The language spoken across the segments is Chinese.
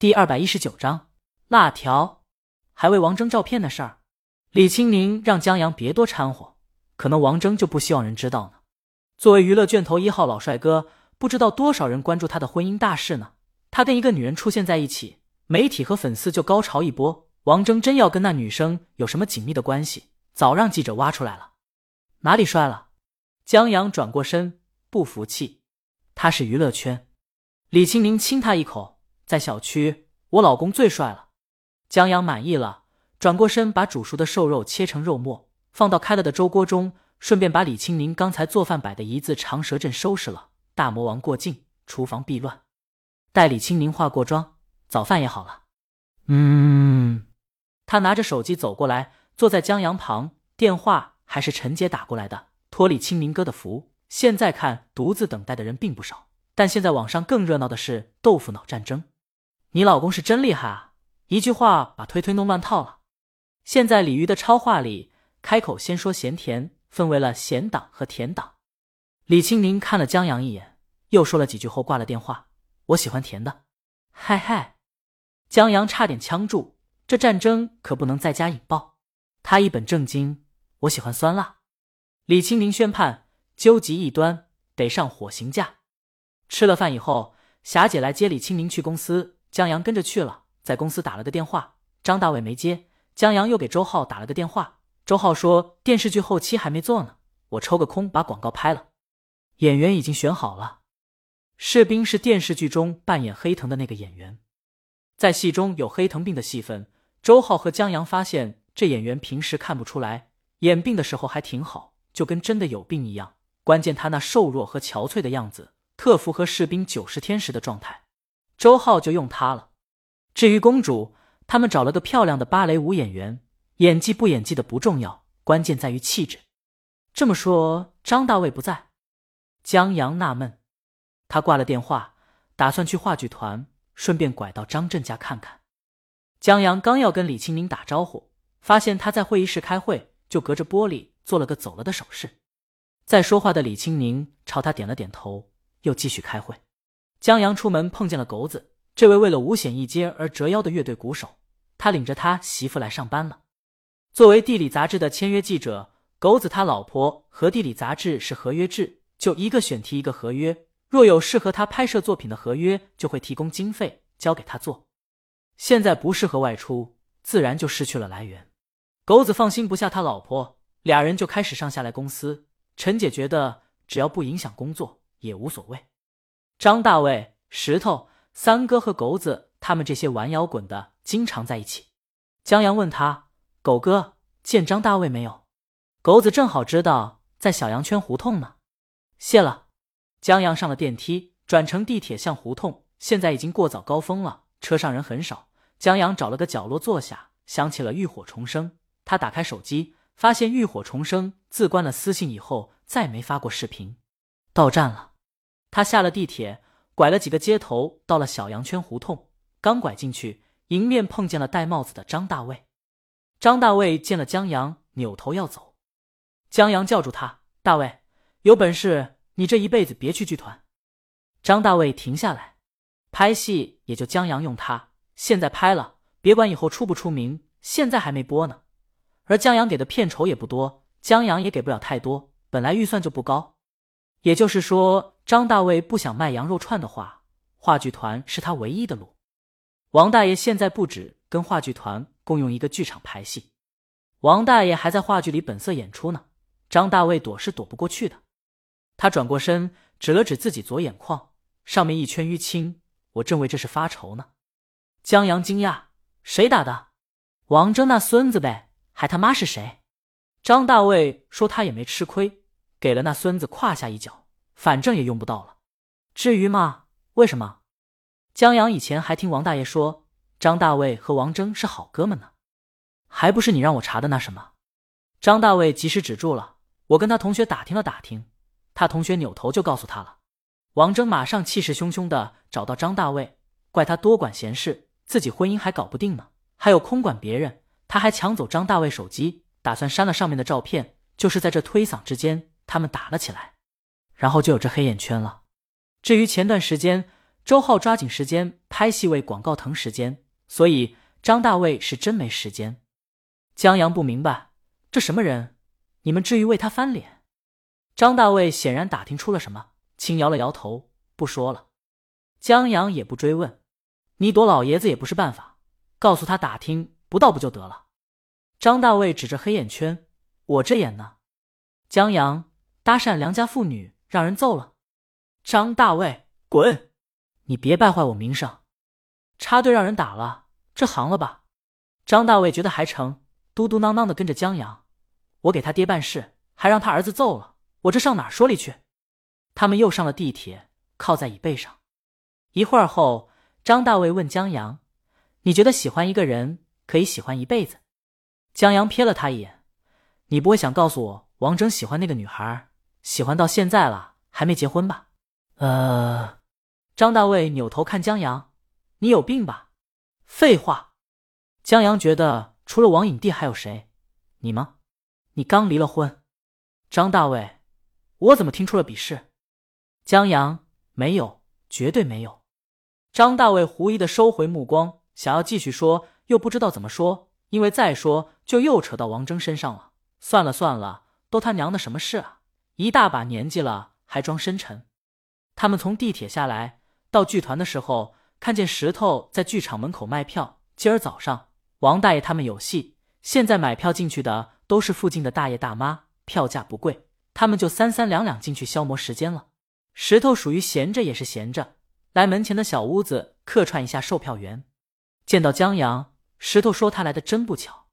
第二百一十九章辣条，还为王峥照片的事儿，李青宁让江阳别多掺和，可能王峥就不希望人知道呢。作为娱乐圈头一号老帅哥，不知道多少人关注他的婚姻大事呢。他跟一个女人出现在一起，媒体和粉丝就高潮一波。王峥真要跟那女生有什么紧密的关系，早让记者挖出来了。哪里帅了？江阳转过身，不服气。他是娱乐圈。李青宁亲他一口。在小区，我老公最帅了。江阳满意了，转过身把煮熟的瘦肉切成肉末，放到开了的粥锅中，顺便把李青宁刚才做饭摆的一字长蛇阵收拾了。大魔王过境，厨房必乱。待李青宁化过妆，早饭也好了。嗯，他拿着手机走过来，坐在江阳旁，电话还是陈姐打过来的，托李青宁哥的福。现在看，独自等待的人并不少，但现在网上更热闹的是豆腐脑战争。你老公是真厉害啊！一句话把推推弄乱套了。现在鲤鱼的超话里，开口先说咸甜，分为了咸党和甜党。李青宁看了江阳一眼，又说了几句后挂了电话。我喜欢甜的。嗨嗨，江阳差点呛住，这战争可不能在家引爆。他一本正经，我喜欢酸辣。李青宁宣判，究极一端，得上火刑架。吃了饭以后，霞姐来接李青宁去公司。江阳跟着去了，在公司打了个电话，张大卫没接。江阳又给周浩打了个电话，周浩说电视剧后期还没做呢，我抽个空把广告拍了。演员已经选好了，士兵是电视剧中扮演黑藤的那个演员，在戏中有黑藤病的戏份。周浩和江阳发现这演员平时看不出来，演病的时候还挺好，就跟真的有病一样。关键他那瘦弱和憔悴的样子，特符合士兵九十天时的状态。周浩就用他了。至于公主，他们找了个漂亮的芭蕾舞演员，演技不演技的不重要，关键在于气质。这么说，张大卫不在？江阳纳闷，他挂了电话，打算去话剧团，顺便拐到张震家看看。江阳刚要跟李青宁打招呼，发现他在会议室开会，就隔着玻璃做了个走了的手势。在说话的李青宁朝他点了点头，又继续开会。江阳出门碰见了狗子，这位为了五险一金而折腰的乐队鼓手，他领着他媳妇来上班了。作为地理杂志的签约记者，狗子他老婆和地理杂志是合约制，就一个选题一个合约，若有适合他拍摄作品的合约，就会提供经费交给他做。现在不适合外出，自然就失去了来源。狗子放心不下他老婆，俩人就开始上下来公司。陈姐觉得只要不影响工作，也无所谓。张大卫、石头、三哥和狗子，他们这些玩摇滚的经常在一起。江阳问他：“狗哥见张大卫没有？”狗子正好知道在小羊圈胡同呢。谢了。江阳上了电梯，转乘地铁向胡同。现在已经过早高峰了，车上人很少。江阳找了个角落坐下，想起了浴火重生。他打开手机，发现浴火重生自关了私信以后，再没发过视频。到站了。他下了地铁，拐了几个街头，到了小羊圈胡同。刚拐进去，迎面碰见了戴帽子的张大卫。张大卫见了江阳，扭头要走。江阳叫住他：“大卫，有本事你这一辈子别去剧团。”张大卫停下来，拍戏也就江阳用他，现在拍了，别管以后出不出名，现在还没播呢。而江阳给的片酬也不多，江阳也给不了太多，本来预算就不高。也就是说，张大卫不想卖羊肉串的话，话剧团是他唯一的路。王大爷现在不止跟话剧团共用一个剧场排戏，王大爷还在话剧里本色演出呢。张大卫躲是躲不过去的。他转过身，指了指自己左眼眶，上面一圈淤青。我正为这事发愁呢。江阳惊讶：“谁打的？王征那孙子呗，还他妈是谁？”张大卫说：“他也没吃亏。”给了那孙子胯下一脚，反正也用不到了。至于吗？为什么？江阳以前还听王大爷说，张大卫和王峥是好哥们呢，还不是你让我查的那什么？张大卫及时止住了。我跟他同学打听了打听，他同学扭头就告诉他了。王峥马上气势汹汹的找到张大卫，怪他多管闲事，自己婚姻还搞不定呢，还有空管别人。他还抢走张大卫手机，打算删了上面的照片。就是在这推搡之间。他们打了起来，然后就有这黑眼圈了。至于前段时间周浩抓紧时间拍戏为广告腾时间，所以张大卫是真没时间。江阳不明白这什么人，你们至于为他翻脸？张大卫显然打听出了什么，轻摇了摇头，不说了。江阳也不追问，你躲老爷子也不是办法，告诉他打听不到不就得了。张大卫指着黑眼圈，我这眼呢？江阳搭讪良家妇女，让人揍了。张大卫，滚！你别败坏我名声。插队让人打了，这行了吧？张大卫觉得还成。嘟嘟囔囔的跟着江阳，我给他爹办事，还让他儿子揍了我，这上哪说理去？他们又上了地铁，靠在椅背上。一会儿后，张大卫问江阳：“你觉得喜欢一个人可以喜欢一辈子？”江阳瞥了他一眼：“你不会想告诉我，王峥喜欢那个女孩，喜欢到现在了还没结婚吧？”呃，张大卫扭头看江阳：“你有病吧？”废话。江阳觉得。除了王影帝还有谁？你吗？你刚离了婚。张大卫，我怎么听出了鄙视？江阳，没有，绝对没有。张大卫狐疑的收回目光，想要继续说，又不知道怎么说，因为再说就又扯到王峥身上了。算了算了，都他娘的什么事啊！一大把年纪了，还装深沉。他们从地铁下来，到剧团的时候，看见石头在剧场门口卖票。今儿早上。王大爷他们有戏，现在买票进去的都是附近的大爷大妈，票价不贵，他们就三三两两进去消磨时间了。石头属于闲着也是闲着，来门前的小屋子客串一下售票员。见到江阳，石头说他来的真不巧，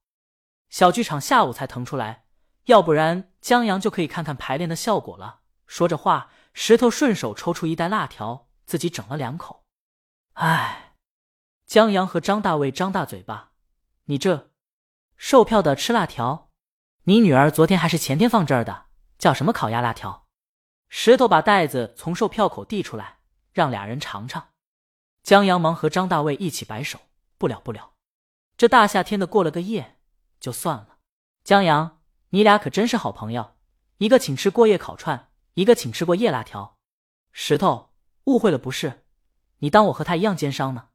小剧场下午才腾出来，要不然江阳就可以看看排练的效果了。说着话，石头顺手抽出一袋辣条，自己整了两口。唉，江阳和张大卫张大嘴巴。你这售票的吃辣条，你女儿昨天还是前天放这儿的，叫什么烤鸭辣条？石头把袋子从售票口递出来，让俩人尝尝。江阳忙和张大卫一起摆手，不了不了，这大夏天的过了个夜就算了。江阳，你俩可真是好朋友，一个请吃过夜烤串，一个请吃过夜辣条。石头误会了不是？你当我和他一样奸商呢？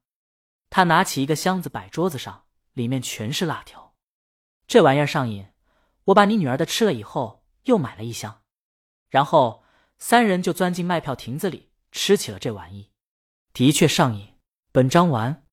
他拿起一个箱子摆桌子上。里面全是辣条，这玩意儿上瘾。我把你女儿的吃了以后，又买了一箱，然后三人就钻进卖票亭子里吃起了这玩意，的确上瘾。本章完。